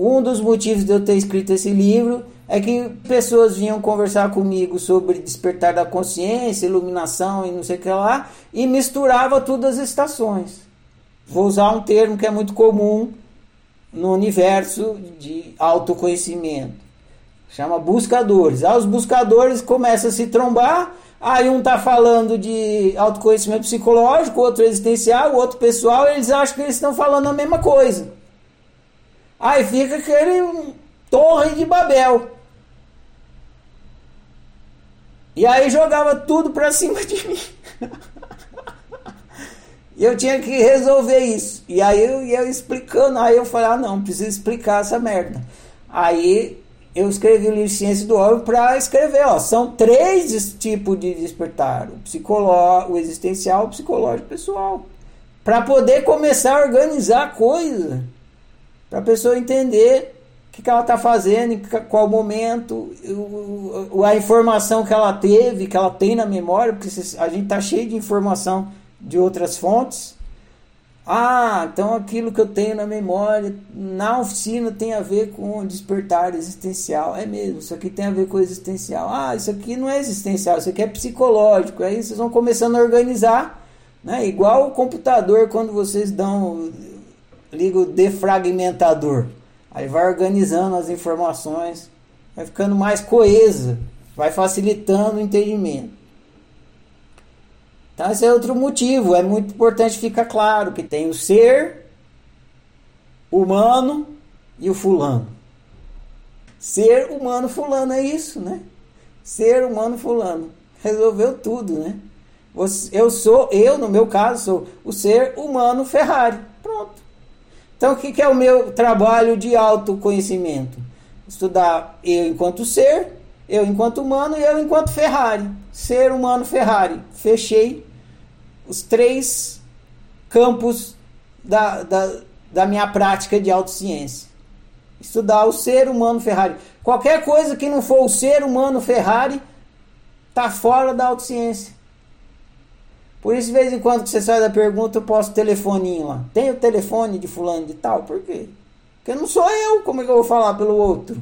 um dos motivos de eu ter escrito esse livro é que pessoas vinham conversar comigo sobre despertar da consciência, iluminação e não sei o que lá, e misturava todas as estações. Vou usar um termo que é muito comum no universo de autoconhecimento. Chama buscadores. Aí os buscadores começam a se trombar, aí um tá falando de autoconhecimento psicológico, outro existencial, outro pessoal, eles acham que eles estão falando a mesma coisa. Aí fica aquele torre de Babel. E aí jogava tudo pra cima de mim. e eu tinha que resolver isso. E aí eu ia explicando, aí eu falei, ah não, preciso explicar essa merda. Aí eu escrevi o livro Ciência do Homem para escrever, ó, são três tipos de despertar, o psicológico, o existencial, o psicológico, pessoal, para poder começar a organizar a coisa, para a pessoa entender o que, que ela está fazendo, qual momento, o, a informação que ela teve, que ela tem na memória, porque a gente está cheio de informação de outras fontes. Ah, então aquilo que eu tenho na memória, na oficina tem a ver com despertar existencial. É mesmo, isso aqui tem a ver com existencial. Ah, isso aqui não é existencial, isso aqui é psicológico. Aí vocês vão começando a organizar, né? Igual o computador quando vocês dão liga o defragmentador. Aí vai organizando as informações, vai ficando mais coesa, vai facilitando o entendimento. Então esse é outro motivo, é muito importante ficar claro que tem o ser humano e o fulano. Ser humano fulano é isso, né? Ser humano fulano. Resolveu tudo, né? Eu sou, eu no meu caso, sou o ser humano Ferrari. Então, o que é o meu trabalho de autoconhecimento? Estudar eu enquanto ser, eu enquanto humano e eu enquanto Ferrari. Ser humano Ferrari. Fechei os três campos da, da, da minha prática de autociência. Estudar o ser humano Ferrari. Qualquer coisa que não for o ser humano Ferrari está fora da autociência. Por isso, de vez em quando que você sai da pergunta, eu posto telefoninho lá. Tem o telefone de fulano de tal? Por quê? Porque não sou eu, como é que eu vou falar pelo outro?